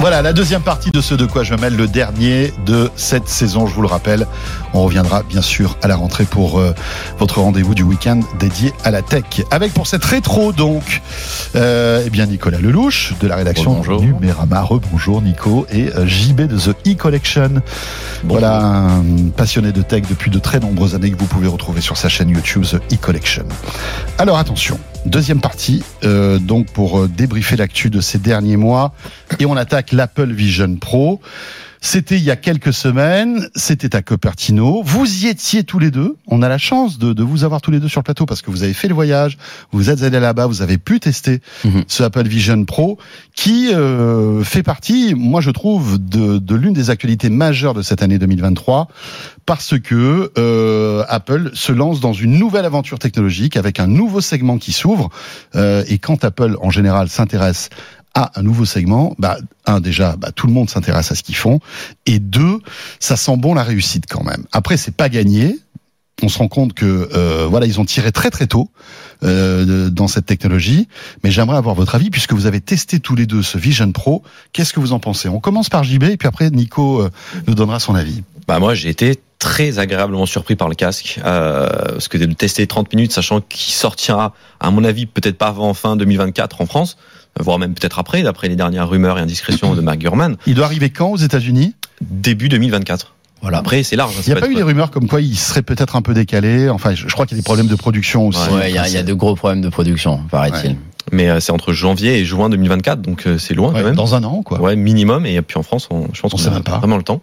Voilà, la deuxième partie de ce De quoi je me mêle, le dernier de cette saison, je vous le rappelle. On reviendra bien sûr à la rentrée pour euh, votre rendez-vous du week-end dédié à la tech. Avec pour cette rétro donc, euh, eh bien Nicolas Lelouch de la rédaction Bonjour. Numérama. Rebonjour Nico et euh, JB de The E-Collection. Voilà, un passionné de tech depuis de très nombreuses années que vous pouvez retrouver sur sa chaîne YouTube The E-Collection. Alors attention, deuxième partie, euh, donc pour euh, débriefer l'actu de ces derniers mois, et on attaque l'Apple Vision Pro. C'était il y a quelques semaines, c'était à Cupertino. Vous y étiez tous les deux. On a la chance de, de vous avoir tous les deux sur le plateau parce que vous avez fait le voyage, vous êtes allés là-bas, vous avez pu tester Mhm. ce Apple Vision Pro qui euh, fait partie, moi je trouve, de, de l'une des actualités majeures de cette année 2023 parce que euh, Apple se lance dans une nouvelle aventure technologique avec un nouveau segment qui s'ouvre. Euh, et quand Apple en général s'intéresse à un nouveau segment, bah, un déjà, bah, tout le monde s'intéresse à ce qu'ils font, et deux, ça sent bon la réussite quand même. Après, c'est pas gagné. On se rend compte que euh, voilà, ils ont tiré très très tôt euh, dans cette technologie. Mais j'aimerais avoir votre avis puisque vous avez testé tous les deux ce Vision Pro. Qu'est-ce que vous en pensez? On commence par JB et puis après Nico euh, nous donnera son avis. Bah moi j'ai été très agréablement surpris par le casque euh, parce que de le tester 30 minutes sachant qu'il sortira à mon avis peut-être pas avant fin 2024 en France voire même peut-être après d'après les dernières rumeurs et indiscrétions de Mark Gurman. Il doit arriver quand aux États-Unis? Début 2024 Voilà. après c'est large hein, Il n'y a pas eu des rumeurs comme quoi il serait peut-être un peu décalé. Enfin, je, je crois qu'il y a des problèmes de production aussi. Ouais, il y, y a de gros problèmes de production, paraît-il. mais euh, c'est entre janvier et juin 2024 donc euh, c'est loin Ouais, quand même dans un an, quoi. Ouais, minimum. Et puis en France, on, je pense On qu'on sait a pas. vraiment le temps.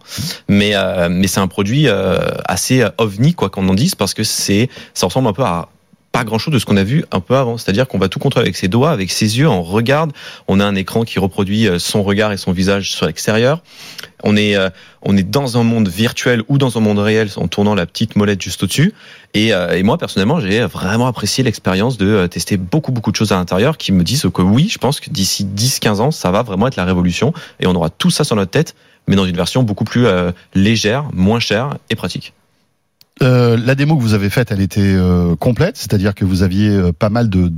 Mais euh, mais c'est un produit euh, assez ovni, quoi qu'on en dise, parce que c'est ça ressemble un peu à pas grand chose de ce qu'on a vu un peu avant. C'est-à-dire qu'on va tout contrôler avec ses doigts, avec ses yeux. On regarde. On a un écran qui reproduit euh, son regard et son visage sur l'extérieur. On est euh, on est dans un monde virtuel ou dans un monde réel en tournant la petite molette juste au-dessus. Et, euh, moi personnellement, j'ai vraiment apprécié l'expérience de tester beaucoup beaucoup de choses à l'intérieur qui me disent que oui, je pense que d'ici 10-15 ans, ça va vraiment être la révolution et on aura tout ça sur notre tête, mais dans une version beaucoup plus légère, moins chère et pratique. Euh, la démo que vous avez faite, elle était euh, complète, c'est-à-dire que vous aviez euh, pas mal de,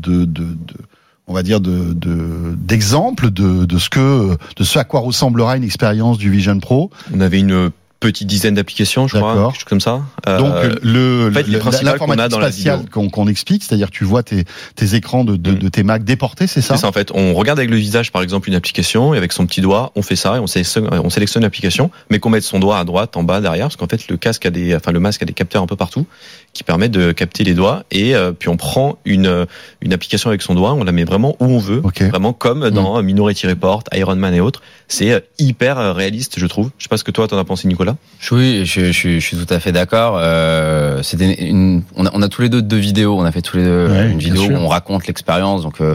on va dire de de- d'exemples de, de, ce que de ce à quoi ressemblera une expérience du Vision Pro. On avait une petite dizaine d'applications, je crois, quelque chose comme ça. Euh, Donc le, en fait, le- qu'on l'informatique la spatiale qu'on qu'on explique, c'est-à-dire tu vois tes, tes écrans de, de, Mm. de tes Mac déportés, c'est ça C'est ça en fait. On regarde avec le visage par exemple une application et avec son petit doigt, on fait ça et on sélectionne, on sélectionne l'application, mais qu'on mette son doigt à droite, en bas, derrière, parce qu'en fait le casque a des, enfin le masque a des capteurs un peu partout qui permettent de capter les doigts et euh, puis on prend une une application avec son doigt, on la met vraiment où on veut, Ok. vraiment comme dans Minority Report, Iron Man et autres. C'est euh, hyper euh, réaliste, je trouve. Je sais pas ce que toi t'en as pensé, Nicolas. Oui, je, je, je suis tout à fait d'accord. Euh, c'était une, on a, on a tous les deux deux vidéos. On a fait tous les deux Ouais, une vidéo où on raconte l'expérience. Donc euh,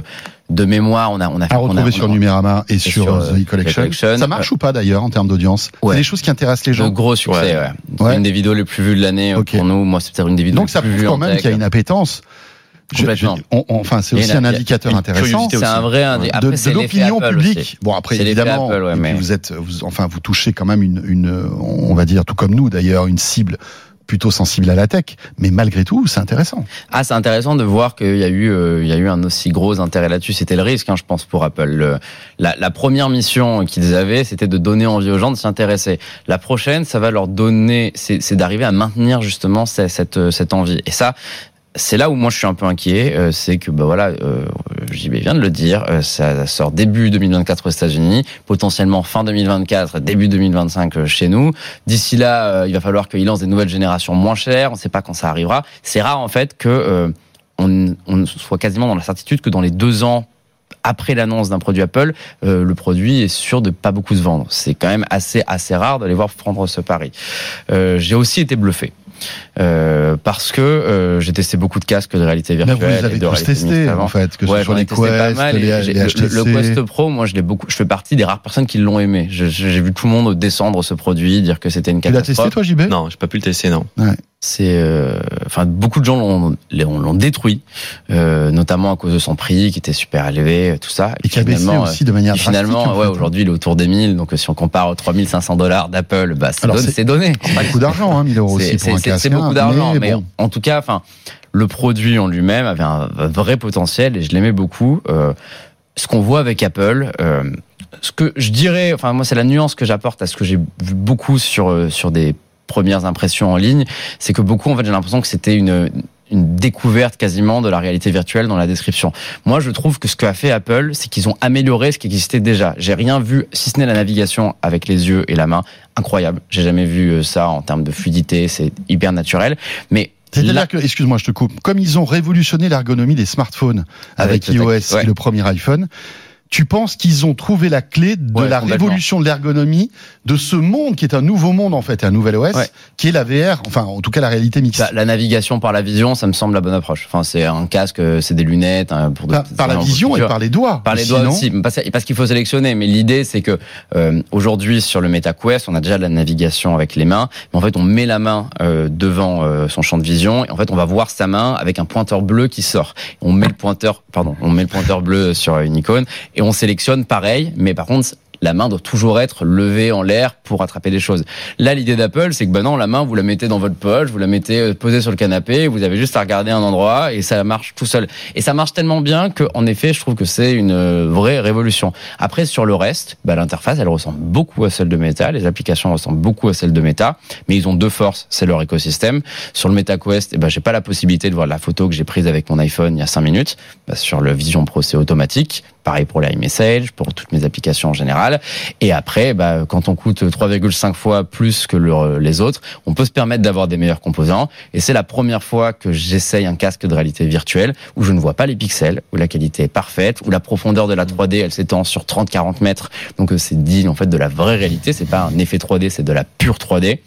de mémoire, on a on a fait À on a- retrouver on a- sur Numérama et sur, sur, euh, euh, The E-Collection. E-Collection. Ça marche ou pas d'ailleurs en termes d'audience? Ouais. C'est des choses qui intéressent les de gens. gros succès. Ouais. Ouais. Une des vidéos les plus vues de l'année euh, pour nous. Moi, c'est peut-être une des vidéos Donc les ça plus prouve quand même qu'il y a une appétence. Je- Complètement. je- on- on- enfin, c'est a aussi un indicateur intéressant. C'est un vrai. indi- de, l'opinion Apple publique. aussi. Bon après évidemment, Apple, ouais, et puis mais- vous êtes, vous- enfin vous touchez quand même une, une, on va dire tout comme nous d'ailleurs, une cible plutôt sensible à la tech, mais malgré tout c'est intéressant. Ah, c'est intéressant de voir qu'il y a eu, euh, il y a eu un aussi gros intérêt là-dessus. C'était le risque, hein, je pense, pour Apple. Le- la, la première mission qu'ils avaient, c'était de donner envie aux gens de s'y intéresser. La prochaine, ça va leur donner, c'est c'est d'arriver à maintenir justement cette, cette, cette envie. Et ça. C'est là où moi je suis un peu inquiet, euh, c'est que bah voilà, euh, JB vient de le dire, euh, ça sort début 2024 aux États-Unis, potentiellement fin 2024, début 2025 euh, chez nous. D'ici là, euh, il va falloir qu'ils lancent des nouvelles générations moins chères. On ne sait pas quand ça arrivera. C'est rare en fait que euh, on, on soit quasiment dans la certitude que dans les deux ans après l'annonce d'un produit Apple, euh, le produit est sûr de pas beaucoup se vendre. C'est quand même assez assez rare de les voir prendre ce pari. Euh, J'ai aussi été bluffé. Euh, parce que euh, j'ai testé beaucoup de casques de réalité Là, virtuelle vous les et avez de tous réalité testés en avant. fait, que ce Ouais, soit j'en ai les testé pas Quest, mal. les, le, HTC. le Quest Pro, moi, je l'ai beaucoup. Je fais partie des rares personnes qui l'ont aimé. J'ai vu tout le monde descendre ce produit, dire que c'était une Tu l'as catastrophe. testé toi JB Non, j'ai pas pu le tester, non. C'est, euh, enfin, beaucoup de gens l'ont, l'ont détruit, euh, notamment à cause de son prix qui était super élevé, tout ça. Et qui a baissé aussi de manière Et finalement, ouais, fait. aujourd'hui, il est autour des 1000. Donc, si on compare aux 3500 dollars d'Apple, bah, c'est donné. Pas beaucoup d'argent, hein, 1000 euros aussi C'est- pour un C'est beaucoup hein, d'argent, mais, bon. en tout cas, enfin, le produit en lui-même avait un vrai potentiel et je l'aimais beaucoup. Euh, ce qu'on voit avec Apple, euh, ce que je dirais, enfin moi c'est la nuance que j'apporte à ce que j'ai vu beaucoup sur euh, sur des premières impressions en ligne, c'est que beaucoup en fait j'ai l'impression que c'était une une découverte quasiment de la réalité virtuelle dans la description. Moi, je trouve que ce qu'a fait Apple, c'est qu'ils ont amélioré ce qui existait déjà. J'ai rien vu, si ce n'est la navigation avec les yeux et la main, incroyable. J'ai jamais vu euh, ça en termes de fluidité, c'est hyper naturel. Mais C'est-à-dire que, excuse-moi, je te coupe, comme ils ont révolutionné l'ergonomie des smartphones avec, iOS ouais. et le premier iPhone, tu penses qu'ils ont trouvé la clé de Ouais, la révolution de l'ergonomie de ce monde qui est un nouveau monde en fait, et un nouvel OS, Ouais. qui est la VR, enfin en tout cas la réalité mixte. Bah, la navigation par la vision, ça me semble la bonne approche. Enfin, c'est un casque, euh, c'est des lunettes hein, pour de- par, par la vision et par les doigts. Par les doigts non aussi, parce parce qu'il faut sélectionner. Mais l'idée, c'est que euh, aujourd'hui sur le MetaQuest, on a déjà de la navigation avec les mains. Mais en fait, on met la main euh, devant euh, son champ de vision et en fait, on va voir sa main avec un pointeur bleu qui sort. On met le pointeur, pardon, on met le pointeur bleu sur une icône et on sélectionne pareil. Mais par contre, la main doit toujours être levée en l'air pour attraper des choses. Là, l'idée d'Apple, c'est que ben non, la main, vous la mettez dans votre poche, vous la mettez euh, posée sur le canapé, vous avez juste à regarder un endroit et ça marche tout seul. Et ça marche tellement bien que, en effet, je trouve que c'est une euh, vraie révolution. Après, sur le reste, bah, l'interface, elle ressemble beaucoup à celle de Meta, les applications ressemblent beaucoup à celle de Meta, mais ils ont deux forces, c'est leur écosystème. Sur le MetaQuest, eh ben, j'ai pas la possibilité de voir la photo que j'ai prise avec mon iPhone il y a cinq minutes. Bah, sur le Vision Pro, c'est automatique. Pareil pour l'iMessage, pour toutes mes applications en général. Et après, bah, quand on coûte 3,5 fois plus que le- les autres, on peut se permettre d'avoir des meilleurs composants. Et c'est la première fois que j'essaye un casque de réalité virtuelle où je ne vois pas les pixels, où la qualité est parfaite, où la profondeur de la 3D, elle s'étend sur 30-40 mètres. Donc euh, c'est digne en fait de la vraie réalité. C'est pas un effet 3D, c'est de la pure 3D.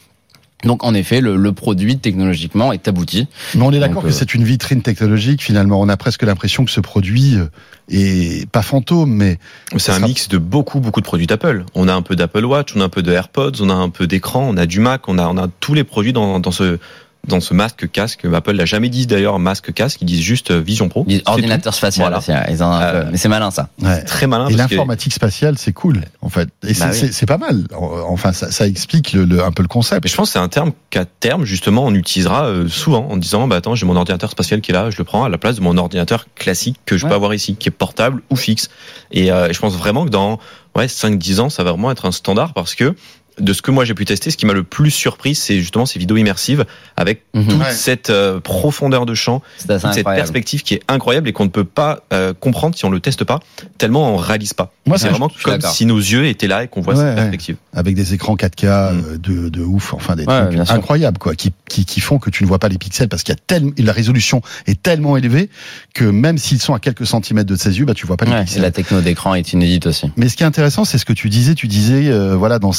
Donc en effet, le, le produit technologiquement est abouti. Mais on est d'accord que euh, c'est une vitrine technologique finalement. On a presque l'impression que ce produit euh, est pas fantôme, mais C'est un sera- mix de beaucoup, beaucoup de produits d'Apple. On a un peu d'Apple Watch, on a un peu de AirPods, on a un peu d'écran, on a du Mac, on a, on a tous les produits dans, dans ce dans ce masque casque. Apple l'a jamais dit d'ailleurs masque casque, ils disent juste euh, Vision Pro. Ils ordinateur spatial. Voilà. hein. Ils en Euh, mais c'est malin ça. ouais. Très malin. Et que- l'informatique spatiale, c'est cool, en fait. Et c'est Bah c'est- pas mal. Enfin, ça, ça explique le, le- un peu le concept. Mais je pense que c'est un terme qu'à terme, justement, on utilisera euh, souvent en disant, bah attends, j'ai mon ordinateur spatial qui est là, je le prends à la place de mon ordinateur classique que je Ouais. peux avoir ici, qui est portable ou fixe. Et euh, je pense vraiment que dans ouais, 5-10 ans, ça va vraiment être un standard parce que de ce que moi j'ai pu tester, ce qui m'a le plus surpris, c'est justement ces vidéos immersives avec Mhm. toute Ouais. cette euh, profondeur de champ, cette perspective qui est incroyable et qu'on ne peut pas euh, comprendre si on le teste pas, tellement on réalise pas. Moi, c'est vraiment comme si nos yeux étaient là et qu'on voit Ouais, cette ouais. perspective. avec des écrans 4K euh, de, de ouf, enfin des Ouais, trucs incroyables quoi, qui, qui, qui font que tu ne vois pas les pixels parce qu'il y a tellement la résolution est tellement élevée que même s'ils sont à quelques centimètres de ses yeux, bah tu vois pas les Ouais, et pixels. la techno d'écran est inédite aussi. Mais ce qui est intéressant, c'est ce que tu disais. Tu disais, euh, voilà, dans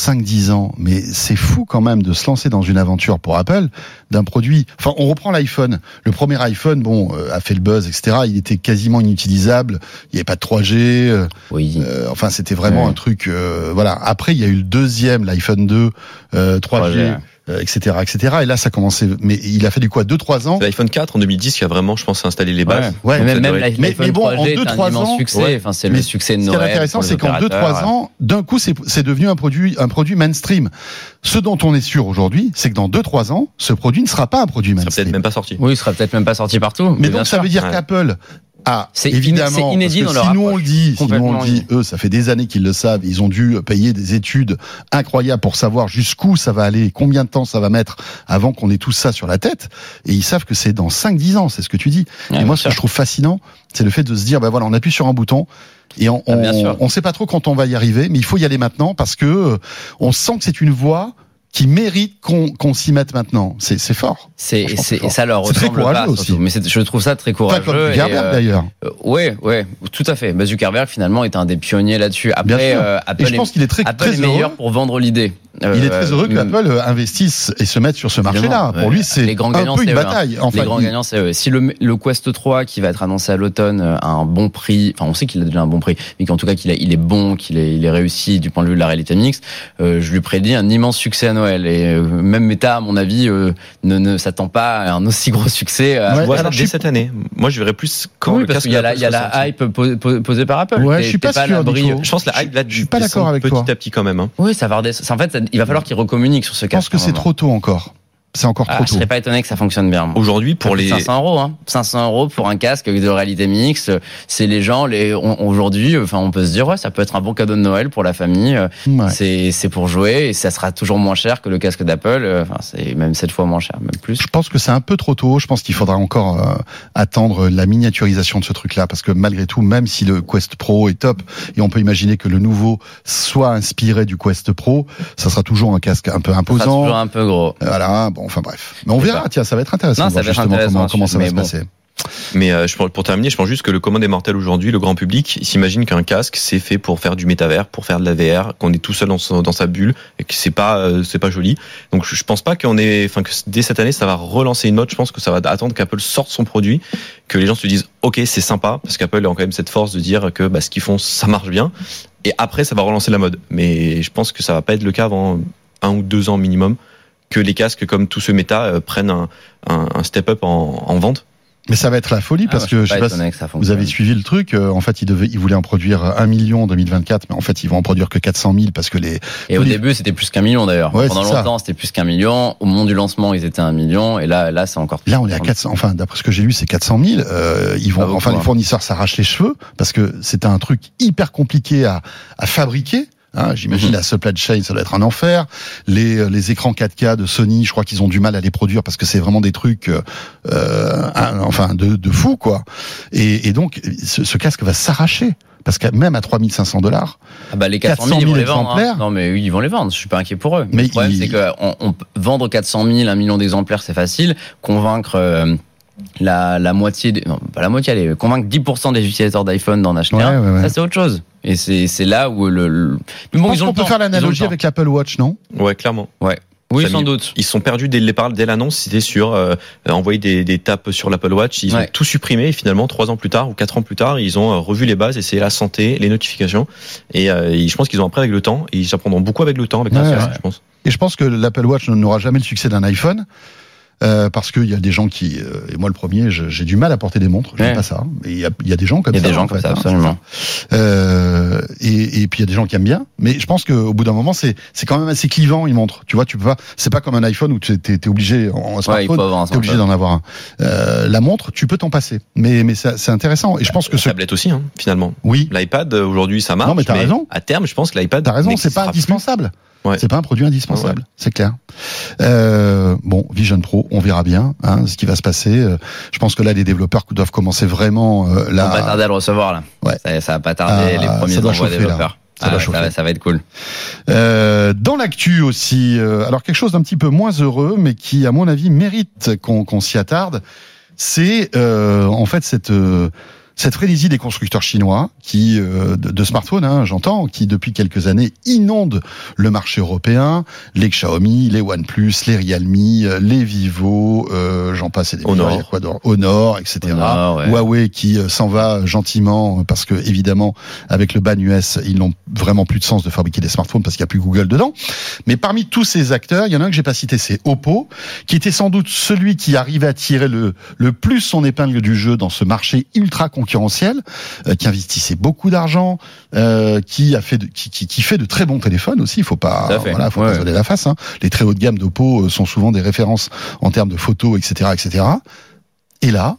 5-10 ans. Mais c'est fou quand même de se lancer dans une aventure pour Apple d'un produit. Enfin, on reprend l'iPhone. Le premier iPhone, bon, euh, a fait le buzz, etc. Il était quasiment inutilisable. Il n'y avait pas de 3G. euh, Oui. euh, enfin, c'était vraiment Ouais. un truc. euh, voilà. Après, il y a eu le deuxième, l'iPhone 2, euh, 3G, 3G, euh, etc., etc. Et là, ça commençait. Mais il a fallu quoi, 2-3 ans? C'est L'iPhone 4 en 2010 qui a vraiment, je pense, installé les bases. Ouais, Mais même, même l'iPhone Mais- mais bon, en 3G est deux, un trois immense ans, succès. ouais. Enfin, c'est Mais le succès de Ce qui est Noël. intéressant, c'est qu'en opérateurs. 2-3 ans, d'un coup, c'est c'est devenu un produit, un produit mainstream. Ce dont on est sûr aujourd'hui, c'est que dans 2-3 ans, ce produit ne sera pas un produit Ça sera mainstream. peut-être même pas sorti. Oui, il sera peut-être même pas sorti partout. Mais donc, ça sûr. veut dire Ouais. qu'Apple a C'est évidemment, c'est inédit parce que dans leur si nous on le dit, si nous on le dit, eux, ça fait des années qu'ils le savent, ils ont dû payer des études incroyables pour savoir jusqu'où ça va aller, combien de temps ça va mettre avant qu'on ait tout ça sur la tête, et ils savent que c'est dans 5-10 ans, c'est ce que tu dis. Ouais, et moi, ce que je trouve fascinant, c'est le fait de se dire, bah voilà, on appuie sur un bouton, et on, Ah, on, on sait pas trop quand on va y arriver, mais il faut y aller maintenant parce que euh, on sent que c'est une voie qui mérite qu'on qu'on s'y mette maintenant. C'est c'est fort. C'est, ça leur C'est très ressemble courageux pas, aussi. Mais je trouve ça très Pas courageux. comme Zuckerberg euh, d'ailleurs. euh, ouais, ouais, tout à fait. Bah, Zuckerberg finalement est un des pionniers là-dessus. Après, euh, Et Apple, je pense qu'il est très Apple très est meilleur heureux. pour vendre l'idée. Il est très heureux que euh, Apple investisse et se mette sur ce marché-là. Pour lui, c'est un peu une hein. bataille. Enfin, les grands il- gagnants, c'est eux. Si le, le Quest 3 qui va être annoncé à l'automne euh, a un bon prix, enfin on sait qu'il a déjà un bon prix, mais qu'en tout cas qu'il il est bon, qu'il est, il est réussi du point de vue de la réalité mixte, euh, je lui prédis un immense succès à Noël. Et euh, même Meta, à mon avis, euh, ne, ne s'attend pas à un aussi gros succès. à- Ouais, Je vois alors, ça je dès cette année. Moi, je verrais plus quand oui, le parce casque qu'il y a la, d'Apple il y a soit la sorti. hype po- po- posée par Apple. Ouais, je suis pas sûr. Je pense que la hype là, je suis pas d'accord avec petit toi. à petit quand même. hein. Oui, ça va redescendre. En fait, il va falloir qu'ils recommuniquent sur ce Je cas. pense que c'est trop tôt encore. C'est encore Ah, trop je serais pas étonné que ça fonctionne bien. Aujourd'hui, pour les 500 euros, hein. 500 euros pour un casque de réalité mixte. C'est les gens, les, aujourd'hui, enfin, on peut se dire, ouais, ça peut être un bon cadeau de Noël pour la famille. Euh, Ouais. C'est, c'est pour jouer et ça sera toujours moins cher que le casque d'Apple. Euh, Enfin, c'est même sept fois moins cher, même plus. Je pense que c'est un peu trop tôt. Je pense qu'il faudra encore euh, attendre la miniaturisation de ce truc-là, parce que malgré tout, même si le Quest Pro est top, et on peut imaginer que le nouveau soit inspiré du Quest Pro, ça sera toujours un casque un peu Ça sera imposant. toujours un peu gros. Voilà, bon, enfin bref. Mais on verra, tiens, ça va être intéressant. Non, ça va être intéressant, comment, comment ça va se bon. passer. Mais euh, je, pour, terminer, je pense juste que le commun des mortels aujourd'hui, le grand public, s'imagine qu'un casque c'est fait pour faire du métavers, pour faire de la VR, qu'on est tout seul dans, son- dans sa bulle et que c'est pas euh, c'est pas joli. Donc je, je pense pas qu'on est, enfin que dès cette année ça va relancer une mode. Je pense que ça va attendre qu'Apple sorte son produit, que les gens se disent ok c'est sympa parce qu'Apple a quand même cette force de dire que bah, ce qu'ils font ça marche bien. Et après ça va relancer la mode. Mais je pense que ça va pas être le cas avant un ou deux ans minimum que les casques comme tous ceux méta euh, prennent un, un, un step up en, en vente. Mais ça va être la folie, parce Ah, que moi, je sais pas pas si que vous avez suivi le truc. euh, en fait, ils, devaient, ils voulaient en produire un million en 2024, mais en fait, ils vont en produire que 400 000 parce que les. Et au début, c'était plus qu'un million d'ailleurs. Ouais, Pendant longtemps, c'était plus qu'un million. Au moment du lancement, ils étaient un million. Et là, là, c'est encore plus. Là, on est à 400. Enfin, d'après ce que j'ai lu, c'est 400 000. Euh, ils vont, beaucoup, enfin, les fournisseurs s'arrachent les cheveux parce que c'est un truc hyper compliqué à, à fabriquer. Hein, J'imagine Mhm. la supply chain, ça doit être un enfer. Les, euh, les écrans 4K de Sony, je crois qu'ils ont du mal à les produire parce que c'est vraiment des trucs, euh, euh, un- enfin, de, de fou, quoi. Et, et donc, ce, ce casque va s'arracher parce que même à 3500 dollars, Ah bah les 400 000, 400 ils 000 vont les vendre. hein. exemplaires. Non mais oui, ils vont les vendre. Je suis pas inquiet pour eux. Mais le problème, c'est que on, on vendre 400 000, un million d'exemplaires, c'est facile. Convaincre euh, la, la moitié, des, non pas la moitié, allez, convaincre 10% des utilisateurs d'iPhone d'en acheter Ouais, un, ouais, ouais. ça c'est autre chose. Et c'est là où le. le... Mais je pense ils ont qu'on le peut temps. faire l'analogie avec l'Apple Watch, non? Ouais, clairement. Oui, Ça sans mis- doute. Ils se sont perdus dès le départ, dès l'annonce, c'était sur euh, envoyer des, des tapes sur l'Apple Watch. Ils Ouais. ont tout supprimé et finalement, trois ans plus tard ou quatre ans plus tard, ils ont euh, revu les bases et c'est la santé, les notifications. Et euh, et je pense qu'ils ont appris avec le temps et ils apprendront beaucoup avec le temps, avec Ouais, la ouais. je pense. Et je pense que l'Apple Watch n'aura jamais le succès d'un iPhone. Euh, parce qu'il y a des gens qui, euh, et moi le premier, j'ai du mal à porter des montres, j'aime Ouais. pas ça. Et il y y a des gens comme Il y a ça. des gens en comme fait, ça, hein, absolument. Euh, et, et puis il y a des gens qui aiment bien, mais je pense qu'au bout d'un moment, c'est c'est quand même assez clivant une montre. Tu vois, tu peux pas. C'est pas comme un iPhone où tu es, t'es obligé en Ouais, smartphone. un T'es obligé d'en avoir un. Euh, la montre, tu peux t'en passer, mais mais ça- c'est intéressant. Et je pense que La ce, tablette aussi, hein, finalement. oui, L'iPad euh, aujourd'hui, ça marche. Non, mais t'as raison. À terme, je pense que l'iPad. T'as raison, c'est pas indispensable. Ouais. C'est pas un produit indispensable, c'est clair. Euh, bon, Vision Pro, on verra bien hein, ce qui va se passer. Euh, Je pense que là, les développeurs doivent commencer vraiment euh, On va pas là. tarder à le recevoir là. Ouais. Ça, ça va pas tarder Ah, les premiers envois chauffer, là. développeurs. Ça Ah doit ouais, chauffer. va, ça va être cool. Euh, dans l'actu aussi, euh, alors quelque chose d'un petit peu moins heureux, mais qui, à mon avis, mérite qu'on qu'on s'y attarde, c'est euh, en fait cette euh, cette frénésie des constructeurs chinois qui euh, de, de smartphones, hein, j'entends, qui depuis quelques années inondent le marché européen, les Xiaomi, les OnePlus, les Realme, euh, les Vivo, euh, j'en passe et des meilleurs, Honor, etc. Honor, ouais. Huawei qui euh, s'en va gentiment parce que évidemment avec le ban US ils n'ont vraiment plus de sens de fabriquer des smartphones parce qu'il n'y a plus Google dedans. Mais parmi tous ces acteurs, il y en a un que j'ai pas cité, c'est Oppo, qui était sans doute celui qui arrivait à tirer le le plus son épingle du jeu dans ce marché ultra concurrentiel, euh, qui investissait beaucoup d'argent, euh, qui a fait de, qui, qui, qui fait de très bons téléphones aussi. Il faut pas voilà, faut Ouais. pas se donner la face. Hein. Les très haut de gamme d'Oppo euh, sont souvent des références en termes de photos, etc., etc. Et là,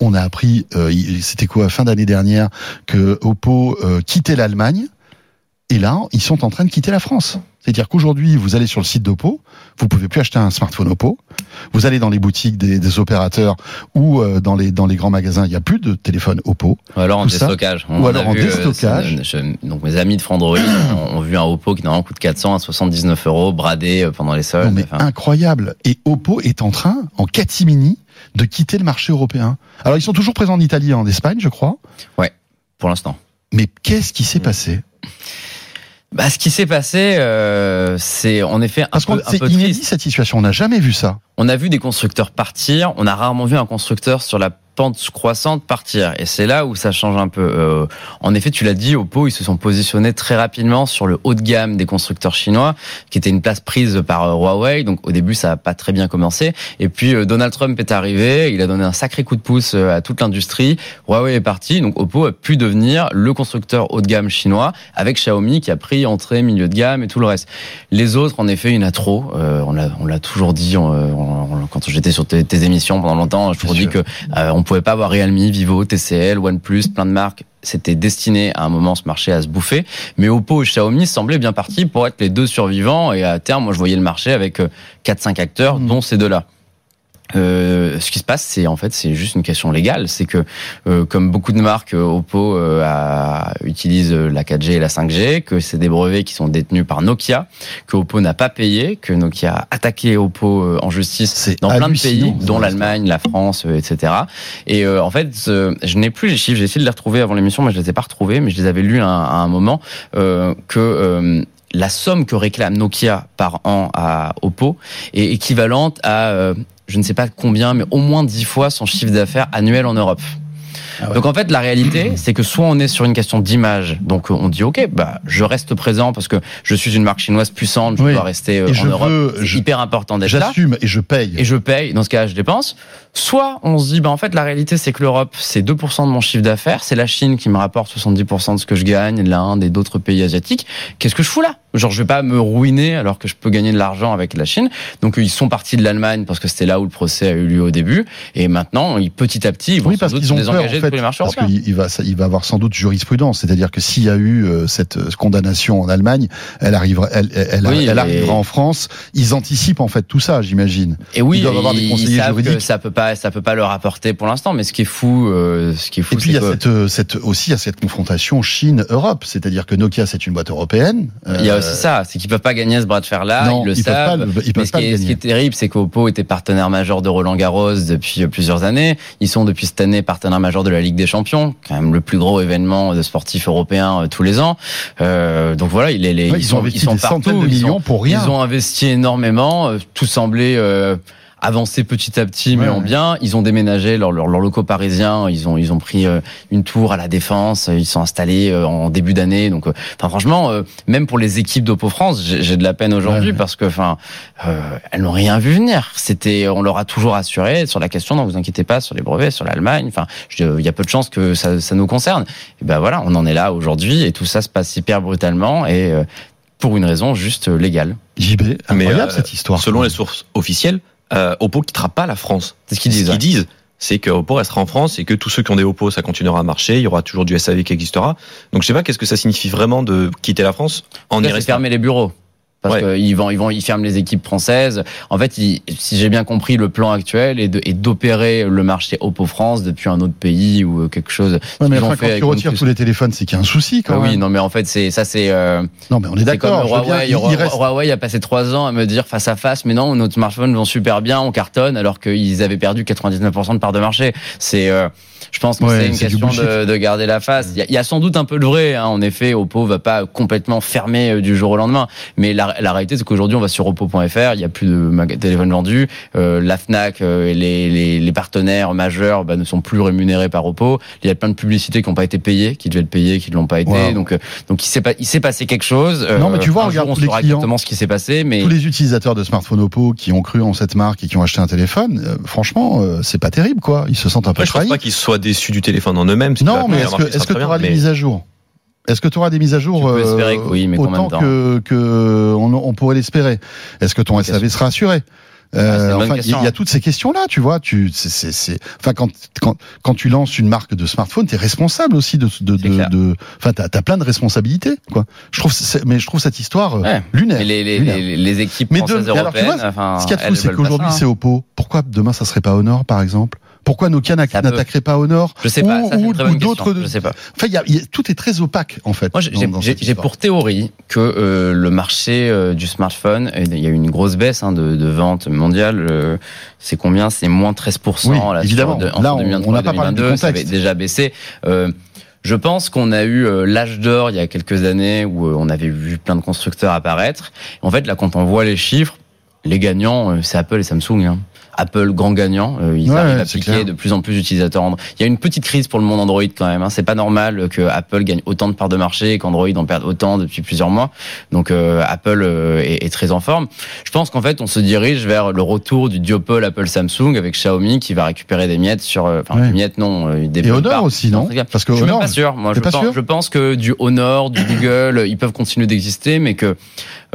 on a appris, euh, c'était quoi, fin d'année dernière, que Oppo euh, quittait l'Allemagne. Et là, ils sont en train de quitter la France. C'est-à-dire qu'aujourd'hui, vous allez sur le site d'Oppo, vous pouvez plus acheter un smartphone Oppo. Vous allez dans les boutiques des, des opérateurs ou euh, dans les dans les grands magasins, il n'y a plus de téléphone Oppo. Ou alors en Tout ça. déstockage. Ou alors en vu, euh, déstockage. je- donc mes amis de Frandroid ont vu un Oppo qui normalement coûte 400 à 79 euros bradé euh, pendant les soldes. Non mais Enfin, incroyable. Et Oppo est en train, en catimini, de quitter le marché européen. Alors ils sont toujours présents en Italie et en Espagne, je crois. pour l'instant. Mais qu'est-ce qui s'est passé? Bah, ce qui s'est passé, euh, c'est en effet un Parce peu, un c'est peu inédit triste. cette situation. On n'a jamais vu ça. On a vu des constructeurs partir. On a rarement vu un constructeur sur la pente croissante partir. Et c'est là où ça change un peu. Euh, en effet, tu l'as dit, Oppo, ils se sont positionnés très rapidement sur le haut de gamme des constructeurs chinois, qui était une place prise par euh, Huawei. Donc au début, ça n'a pas très bien commencé. Et puis euh, Donald Trump est arrivé, il a donné un sacré coup de pouce euh, à toute l'industrie. Huawei est parti, donc Oppo a pu devenir le constructeur haut de gamme chinois, avec Xiaomi qui a pris entrée, milieu de gamme et tout le reste. Les autres, en effet, il y en a trop. Euh, on l'a, toujours dit on- on- quand j'étais sur tes, tes émissions pendant longtemps. Toujours Bien dit que euh, on pouvait pas avoir Realme, Vivo, TCL, OnePlus, plein de marques. C'était destiné à un moment ce marché à se bouffer. Mais Oppo et Xiaomi semblaient bien partis pour être les deux survivants. Et à terme, moi, je voyais le marché avec 4-5 acteurs, Mhm. dont ces deux-là. Euh, ce qui se passe, c'est en fait, c'est juste une question légale. C'est que, euh, comme beaucoup de marques, euh, Oppo euh, a, utilise euh, la 4G et la 5G, que c'est des brevets qui sont détenus par Nokia, que Oppo n'a pas payé, que Nokia a attaqué Oppo en justice dans plein de pays, dont l'Allemagne, la France, etc. Et euh, en fait, je n'ai plus les chiffres. J'ai essayé de les retrouver avant l'émission, mais je les ai pas retrouvés. Mais je les avais lus à, un- à un moment euh, que euh, la somme que réclame Nokia par an à Oppo est équivalente à je ne sais pas combien, mais au moins 10 fois son chiffre d'affaires annuel en Europe. Ah ouais. Donc en fait, la réalité, c'est que soit on est sur une question d'image, donc on dit ok, bah je reste présent parce que je suis une marque chinoise puissante, je Oui. dois rester euh, Et en je Europe. veux- je- hyper important d'être là J'assume et je paye. et je paye, dans ce cas je dépense. Soit on se dit, bah en fait la réalité c'est que l'Europe c'est 2% de mon chiffre d'affaires, c'est la Chine qui me rapporte 70% de ce que je gagne, l'Inde et d'autres pays asiatiques. Qu'est-ce que je fous là? Genre je vais pas me ruiner alors que je peux gagner de l'argent avec la Chine. Donc ils sont partis de l'Allemagne parce que c'était là où le procès a eu lieu au début. Et maintenant, ils, petit à petit, ils vont Oui, parce qu'ils ont peur, en de fait, tous les marchés parce qu'il il va, il va avoir sans doute jurisprudence. C'est-à-dire que s'il y a eu euh, cette euh, condamnation en Allemagne, elle arrivera, elle, elle, Oui, elle mais- arrivera en France. Ils anticipent en fait tout ça, j'imagine. Et oui, Ils doivent avoir des conseillers juridiques. ça peut pas, ça peut pas leur apporter pour l'instant. Mais ce qui est fou, euh, ce qui est fou, Et puis il y c'est a que cette, euh, cette aussi il y a cette confrontation Chine-Europe, c'est-à-dire que Nokia c'est une boîte européenne. Il y a Euh, aussi ça, c'est qu'ils peuvent pas gagner ce bras de fer là, non, ils le ils peuvent savent. pas ils Mais peuvent ce pas qui, le est, ce qui est terrible, c'est qu'Oppo était partenaire majeur de Roland Garros depuis euh, plusieurs années. Ils sont depuis cette année partenaire majeur de la Ligue des Champions, quand même le plus gros événement de sportifs européens euh, tous les ans. Euh, donc voilà, il est, les, Ouais, ils, ils sont, ont investi ils sont des centaines partout, de ils, millions ont, pour rien. ils ont investi énormément. euh, Tout semblait euh, avancer petit à petit, mais Ouais, en ouais. bien. Ils ont déménagé leurs leur, leurs locaux parisiens. Ils ont ils ont pris euh, une tour à la défense. Ils sont installés euh, en début d'année. Donc, euh, enfin franchement, euh, même pour les équipes d'Oppo France, j'ai j'ai de la peine aujourd'hui Ouais, parce que, enfin, euh, elles n'ont rien vu venir. C'était, on leur a toujours assuré sur la question. Non, vous inquiétez pas sur les brevets, sur l'Allemagne. Enfin, je- il y a peu de chances que ça, ça nous concerne. Et ben voilà, on en est là aujourd'hui et tout ça se passe hyper brutalement et euh, pour une raison juste légale. JB, Mais, incroyable euh, cette histoire. Selon les sources officielles, euh, Oppo quittera pas la France. C'est ce qu'ils Ce disent. qu'ils ouais. disent, c'est que Oppo restera en France et que tous ceux qui ont des Oppo, ça continuera à marcher. Il y aura toujours du SAV qui existera. Donc je sais pas qu'est-ce que ça signifie vraiment de quitter la France en y restant. fermer les bureaux. Parce Ouais. qu'ils vont, ils vont, ils ferment les équipes françaises. En fait, ils- si j'ai bien compris, le plan actuel est de- est d'opérer le marché Oppo France depuis un autre pays ou euh, quelque chose. Ouais, mais enfin, fait quand tu retires tous les téléphones, c'est qu'il y a un souci quand Ah oui, même. non, mais en fait, c'est ça, c'est. euh, Non, mais on est c'est comme d'accord. Huawei. il- il reste- Huawei a passé trois ans à me dire face à face, mais non, nos smartphones vont super bien, on cartonne, alors qu'ils avaient perdu 99% de part de marché. C'est, euh, je pense que Ouais, c'est une question de, garder la face. Il y, a, il y a sans doute un peu de vrai. Hein, en effet, Oppo va pas complètement fermer euh, du jour au lendemain, mais la, la réalité c'est qu'aujourd'hui on va sur oppo.fr, il y a plus de téléphones vendus, euh, la Fnac euh, et les, les, les partenaires majeurs bah, ne sont plus rémunérés par Oppo. Il y a plein de publicités qui n'ont pas été payées, qui devaient le payer, qui ne l'ont pas été. Wow. Donc, euh, donc il s'est pas, passé quelque chose. Euh, Non, mais tu vois, un regarde jour, on tous les saura clients. exactement ce qui s'est passé, mais Tous les utilisateurs de smartphones Oppo qui ont cru en cette marque et qui ont acheté un téléphone, euh, franchement, euh, c'est pas terrible, quoi. Ils se sentent un peu Après, je pense trahis. pas qu'ils soient déçus du téléphone en eux-mêmes. Non, mais est-ce que tu très auras des mises à jour? Est-ce que tu auras des mises à jour espérer que oui, mais autant que, que on, on pourrait l'espérer? Est-ce que ton SAV sera assuré? Euh, bonne enfin, il y, a toutes ces questions-là, tu vois. Tu, c'est, c'est, enfin, quand, quand, quand tu lances une marque de smartphone, t'es responsable aussi de, de, de, enfin, t'as, t'as plein de responsabilités, quoi. Je trouve, c'est- mais je trouve cette histoire euh, Ouais. lunaire. les, les, lunaire. les, les équipes Mais françaises de- mais alors, tu vois, enfin, Ce qu'il y a de fou, c'est qu'aujourd'hui, hein. c'est Oppo. Pourquoi demain, ça serait pas Honor, par exemple? Pourquoi Nokia n'a- Ça peut. n'attaquerait pas Honor Je sais pas, ou- d'autres. question. Je sais pas. Enfin, y a, y a- tout est très opaque, en fait. Moi, j'ai- pour théorie que euh, le marché euh, du smartphone, il y a eu une grosse baisse hein, de, de vente mondiale. euh, c'est combien? C'est moins 13% Oui, là, évidemment. de- Là, on- 2023 on n'a et pas parlé du 2022, ça avait déjà baissé. Euh, Je pense qu'on a eu euh, l'âge d'or il y a quelques années où euh, on avait vu plein de constructeurs apparaître. En fait, là, quand on voit les chiffres, les gagnants, c'est Apple et Samsung. Hein. Apple grand gagnant, euh, ils Ouais, arrivent à piquer clair. de plus en plus d'utilisateurs. Android. Il y a une petite crise pour le monde Android quand même. Hein. C'est pas normal que Apple gagne autant de parts de marché et qu'Android en perde autant depuis plusieurs mois. Donc euh, Apple euh, est, est très en forme. Je pense qu'en fait on se dirige vers le retour du duopole Apple Samsung avec Xiaomi qui va récupérer des miettes sur, euh, enfin Ouais. des miettes non, euh, des Et Honor parts. aussi, non Parce que je suis même pas sûr. Moi, je pas pense, sûr je pense que du Honor, du Google, ils peuvent continuer d'exister, mais que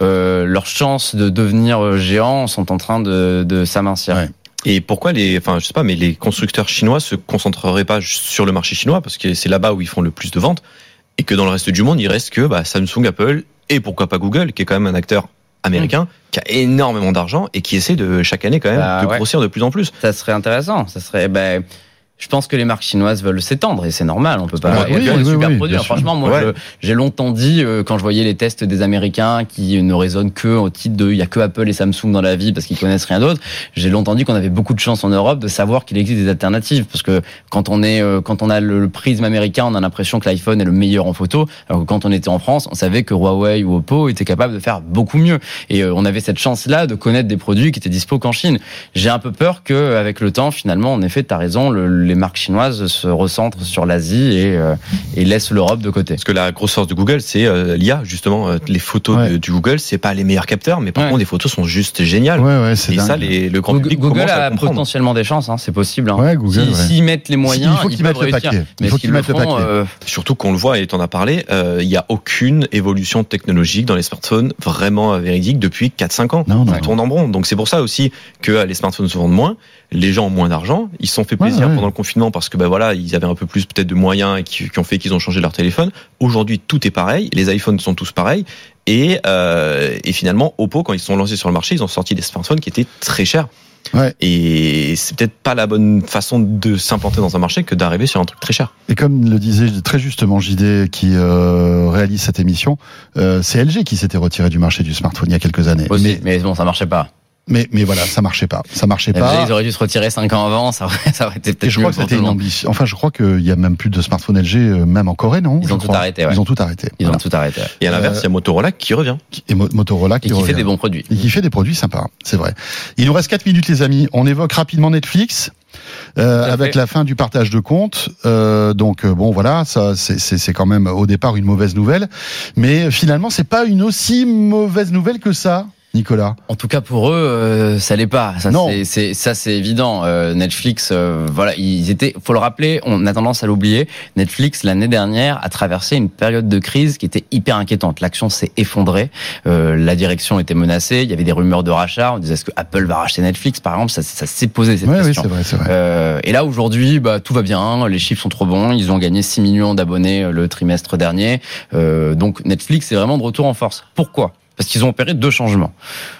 euh, leurs chances de devenir euh, géants sont en train de, de s'amincir. Ouais. Et pourquoi les, enfin, je sais pas, mais les constructeurs chinois se concentreraient pas sur le marché chinois parce que c'est là-bas où ils font le plus de ventes et que dans le reste du monde, il reste que bah, Samsung, Apple et pourquoi pas Google, qui est quand même un acteur américain qui a énormément d'argent et qui essaie de chaque année quand même Bah, de ouais. grossir de plus en plus. Ça serait intéressant. Ça serait. Ben, je pense que les marques chinoises veulent s'étendre et c'est normal. On peut pas. Ouais, il y a oui, oui, super oui, sûr. Franchement, moi, Ouais. j'ai longtemps dit euh, quand je voyais les tests des Américains qui ne résonnent que au titre de il y a que Apple et Samsung dans la vie parce qu'ils connaissent rien d'autre. J'ai longtemps dit qu'on avait beaucoup de chance en Europe de savoir qu'il existe des alternatives parce que quand on est euh, quand on a le, le prisme américain, on a l'impression que l'iPhone est le meilleur en photo. Alors que quand on était en France, on savait que Huawei ou Oppo étaient capables de faire beaucoup mieux. Et euh, on avait cette chance-là de connaître des produits qui étaient dispo qu'en Chine. J'ai un peu peur que, avec le temps, finalement, en effet, tu as raison, le- les marques chinoises se recentrent sur l'Asie et, euh, et laissent l'Europe de côté. Parce que la grosse force de Google, c'est euh, l'IA justement. Euh, Les photos Ouais. de- du Google, c'est pas les meilleurs capteurs, mais par Ouais. contre, les photos sont juste géniales. Ouais, ouais, c'est et dingue. ça, les, le grand public Google à a potentiellement des chances, hein, c'est possible. Hein. Ouais, Google, Si-. S'ils mettent les moyens, il faut qu'ils mettent le paquet. Il Mais faut est-ce qu'ils le mettent le feront, paquet. euh, Surtout qu'on le voit et t'en as parlé, euh, il y a aucune évolution technologique dans les smartphones vraiment euh, véridique depuis 4-5 ans. Non, non, On tourne en rond. Donc c'est pour ça aussi que euh, les smartphones se vendent moins, les gens ont moins d'argent, ils se sont fait plaisir Ouais, ouais. pendant le confinement parce que ben voilà, ils avaient un peu plus peut-être de moyens et qui, qui ont fait qu'ils ont changé leur téléphone. Aujourd'hui, tout est pareil, les iPhones sont tous pareils et, euh, et finalement Oppo quand ils se sont lancés sur le marché, ils ont sorti des smartphones qui étaient très chers. Ouais. Et c'est peut-être pas la bonne façon de s'implanter dans un marché que d'arriver sur un truc très cher. Et comme le disait très justement JD qui euh, réalise cette émission, euh, c'est LG qui s'était retiré du marché du smartphone il y a quelques années. aussi. Mais, Mais, bon, ça marchait pas. Mais, mais voilà, ça marchait pas. Ça marchait LG, pas. ils auraient dû se retirer 5 ans avant, ça aurait, ça aurait été peut-être je crois que c'était une ambition. Enfin, je crois qu'il y a même plus de smartphones LG, euh, même en Corée, non? Ils ont tout arrêté, ouais. Ils ont tout arrêté. Ils Voilà. ont tout arrêté. Et à l'inverse, Euh, il y a Motorola qui revient. Et Mo- Motorola qui, Et qui fait des bons produits. Et qui fait des produits sympas, c'est vrai. Il nous reste 4 minutes, les amis. On évoque rapidement Netflix. euh, avec fait. la fin du partage de comptes, Euh, donc euh, bon voilà, ça c'est- c'est c'est quand même au départ une mauvaise nouvelle, mais finalement c'est pas une aussi mauvaise nouvelle que ça, Nicolas. En tout cas pour eux, euh, ça l'est pas. Ça Non. c'est- c'est ça c'est évident. Euh, Netflix, euh, voilà, ils étaient. Faut le rappeler, on a tendance à l'oublier. Netflix l'année dernière a traversé une période de crise qui était hyper inquiétante. L'action s'est effondrée, euh, la direction était menacée. Il y avait des rumeurs de rachat. On disait est-ce que Apple va racheter Netflix par exemple? Ça, ça s'est posé cette Ouais, oui, question. c'est vrai, c'est vrai. Euh, et là aujourd'hui, bah, tout va bien, les chiffres sont trop bons, ils ont gagné 6 millions d'abonnés le trimestre dernier. Euh, donc Netflix est vraiment de retour en force. Pourquoi? Parce qu'ils ont opéré deux changements.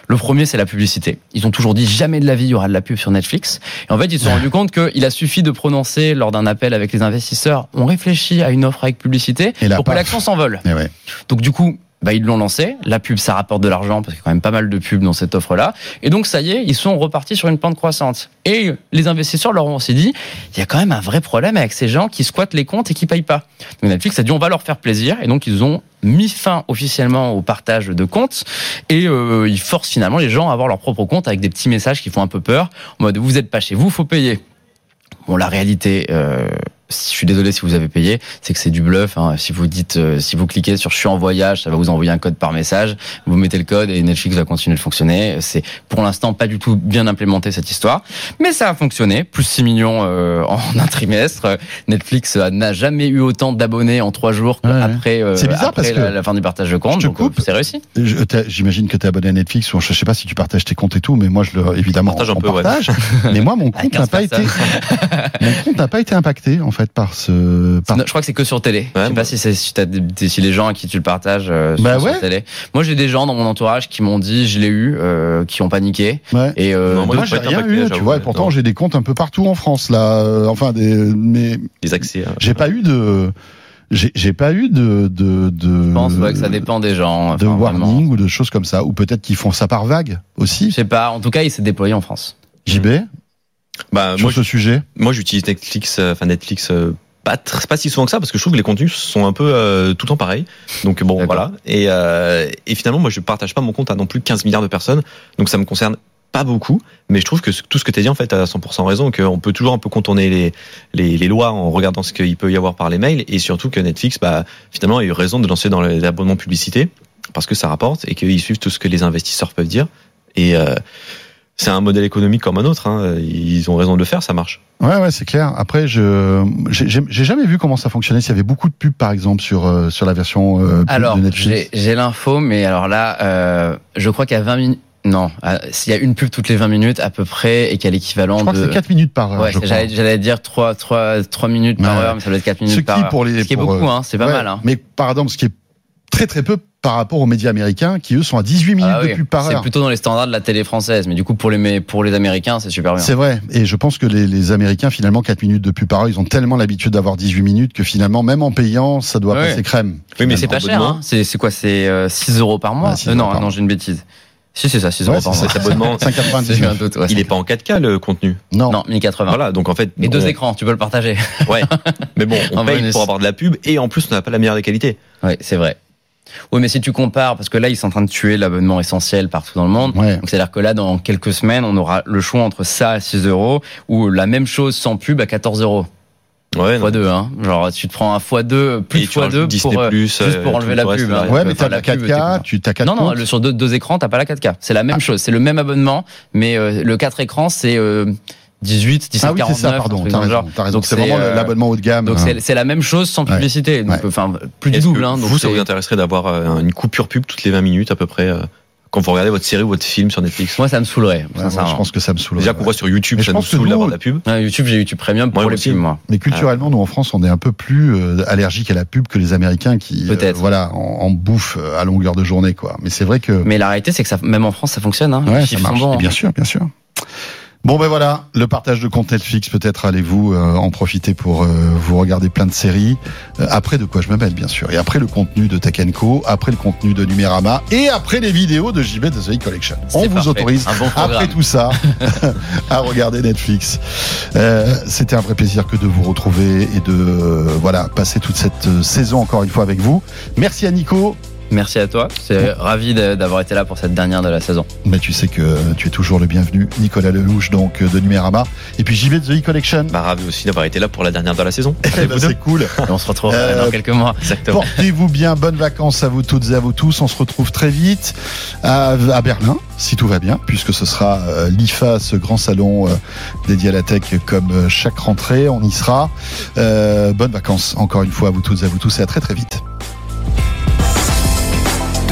Le premier, c'est la publicité. Ils ont toujours dit jamais de la vie il y aura de la pub sur Netflix. Et en fait, ils se sont rendus compte qu'il a suffi de prononcer lors d'un appel avec les investisseurs, on réfléchit à une offre avec publicité Et pour que l'action s'envole. Eh ouais. Donc du coup, bah, ils l'ont lancé. La pub, ça rapporte de l'argent parce qu'il y a quand même pas mal de pubs dans cette offre-là. Et donc ça y est, ils sont repartis sur une pente croissante. Et les investisseurs leur ont aussi dit, il y a quand même un vrai problème avec ces gens qui squattent les comptes et qui payent pas. Donc Netflix a dit, on va leur faire plaisir. Et donc ils ont mis fin officiellement au partage de comptes et euh, ils forcent finalement les gens à avoir leur propre compte avec des petits messages qui font un peu peur en mode vous êtes pas chez vous faut payer bon la réalité euh, je suis désolé si vous avez payé, c'est que c'est du bluff. hein. Si vous dites, euh, si vous cliquez sur "je suis en voyage", ça va vous envoyer un code par message. Vous mettez le code et Netflix va continuer de fonctionner. C'est pour l'instant pas du tout bien implémenté cette histoire, mais ça a fonctionné. Plus 6 millions euh, en un trimestre. Netflix euh, n'a jamais eu autant d'abonnés en trois jours Ouais, ouais. qu'après euh, bizarre après parce que- la, fin du partage de compte. Je te euh, coupe. c'est réussi. Je- J'imagine que tu es abonné à Netflix, ou je sais pas si tu partages tes comptes et tout, mais moi je le évidemment Partage un on peu, ouais. partage. mais moi mon compte 15 n'a pas été personnes. mon compte n'a pas été impacté en fait par ce par Non, je crois que c'est que sur télé. je sais pas si c'est si, des- les gens à qui tu le partages euh, Bah sur ouais. télé. Moi, j'ai des gens dans mon entourage qui m'ont dit je l'ai eu, euh, qui ont paniqué. Ouais. Et euh, Non, moi, Moi, j'ai rien eu, tu j'avoue, vois, et mais pourtant j'ai des comptes un peu partout en France là, euh, enfin des, mais Les accès. hein. j'ai pas eu de, j'ai pas eu de de de. je pense ouais, que ça dépend des gens. De Enfin, vraiment. warning ou de choses comme ça, ou peut-être qu'ils font ça par vague Je aussi. sais pas. En tout cas, il s'est déployé en France. JB Bah, sur moi, ce sujet. moi, j'utilise Netflix, euh, enfin Netflix euh, pas pas si souvent que ça parce que je trouve que les contenus sont un peu euh, tout le temps pareils. Donc bon voilà. Et, euh, et finalement moi je partage pas mon compte à non plus 15 milliards de personnes. Donc ça me concerne pas beaucoup, mais je trouve que tout ce que tu as dit en fait a 100% raison, qu'on peut toujours un peu contourner les, les, les lois en regardant ce qu'il peut y avoir par les mails, et surtout que Netflix, bah, finalement, a eu raison de lancer dans les abonnements publicité, parce que ça rapporte, et qu'ils suivent tout ce que les investisseurs peuvent dire. Et euh, c'est un modèle économique comme un autre, hein. ils ont raison de le faire, ça marche. Ouais, ouais, c'est clair. Après, je j'ai j'ai- j'ai jamais vu comment ça fonctionnait. S'il y avait beaucoup de pubs, par exemple, sur euh, sur la version euh, pub Alors, de Netflix. j'ai j'ai l'info, mais alors là, euh, je crois qu'il y a 20 minutes. Non, euh, s'il y a une pub toutes les 20 minutes à peu près et qu'il y a l'équivalent Je crois de. que c'est 4 minutes par heure. Ouais, j'allais dire 3, 3, 3 minutes par heure, mais ça doit être 4 minutes Ce qui, par heure. pour les, Ce qui est beaucoup, euh, hein, c'est pas ouais, mal. Hein. Mais par exemple, ce qui est très très peu par rapport aux médias américains, qui eux sont à 18 minutes Ah de oui, pub par c'est heure. plutôt dans les standards de la télé française, mais du coup pour les pour les Américains c'est super bien. C'est vrai. Et je pense que les, les Américains, finalement, 4 minutes de pub par heure, ils ont tellement l'habitude d'avoir 18 minutes que finalement, même en payant, ça doit Ouais. passer crème. Oui, mais C'est pas cher, hein. c'est c'est quoi? C'est euh, 6 euros par mois? Ouais, 6 Euh, Non, par non, j'ai une bêtise. Si c'est ça, 6 Ouais, euros par c'est mois. Cet abonnement, J'ai eu un 5,99. doute, ouais. il est pas en 4K le contenu? Non. Non, 1080. Voilà, donc en fait. Et deux on- écrans, tu peux le partager. Ouais. Mais bon, on En paye bonus. pour avoir de la pub et en plus on n'a pas la meilleure des qualités. Oui, c'est vrai. Oui, mais si tu compares, parce que là, ils sont en train de tuer l'abonnement essentiel partout dans le monde. Ouais. Donc, c'est-à-dire que là, dans quelques semaines, on aura le choix entre ça à 6 euros ou la même chose sans pub à 14 euros. Ouais, non. Fois 2, hein. Genre, tu te prends un fois 2, plus Et de tu fois rajoutes 2 Disney+, pour, euh, euh, juste pour tout enlever le la reste pub. hein. Ouais, mais t'as la pub, t'es 4K, content. tu t'as 4 Non, non, le, sur deux, deux écrans, t'as pas la 4K. C'est la même chose. C'est le même abonnement, mais euh, le 4 écrans, c'est euh, 18, 17, Ah oui, c'est ça, 49, un pardon. le raison. Donc, C'est vraiment euh, l'abonnement haut de gamme. Donc hein. c'est la même chose sans Ouais. publicité. Donc. Enfin, plus du double. Hein, donc vous, ça vous intéresserait d'avoir euh, une coupure pub toutes les 20 minutes à peu près euh, quand vous regardez votre série ou votre film sur Netflix? Moi, ça me sauvrait. Ouais, moi, sincèrement. je pense que ça me saoule. Déjà qu'on voit sur YouTube, Mais je ça nous pense que saoule nous- d'avoir de la pub. YouTube, j'ai YouTube Premium pour Moi les pubs, moi. Mais culturellement, nous en France, on est un peu plus allergique à la pub que les Américains qui, euh, voilà, en, en bouffent à longueur de journée, quoi. Mais c'est vrai que Mais la réalité, c'est que ça, même en France, ça fonctionne. Hein. Ouais, ça marche. Bien sûr, bien sûr. Bon ben voilà, le partage de compte Netflix, peut-être allez-vous euh, en profiter pour euh, vous regarder plein de séries. Euh, après de quoi je me mêle bien sûr. Et après le contenu de Tech Co, après le contenu de Numérama et après les vidéos de JB de The Collection. On vous parfait. autorise bon après tout ça à regarder Netflix. Euh, C'était un vrai plaisir que de vous retrouver et de euh, voilà passer toute cette saison encore une fois avec vous. Merci à Nico. Merci à toi. C'est ravi d'avoir été là pour cette dernière de la saison. Mais tu sais que tu es toujours le bienvenu. Nicolas Lelouch donc euh, de Numérama et puis JB de The Collection. Bah, ravi aussi d'avoir été là pour la dernière de la saison. Eh ben, c'est cool. Et on se retrouve Euh, dans quelques mois. Portez-vous bien, bonnes vacances à vous toutes et à vous tous. On se retrouve très vite à, à Berlin, si tout va bien, puisque ce sera euh, l'IFA, ce grand salon euh, dédié à la tech, comme euh, chaque rentrée. On y sera. Euh, bonnes vacances encore une fois à vous toutes et à vous tous et à très très vite.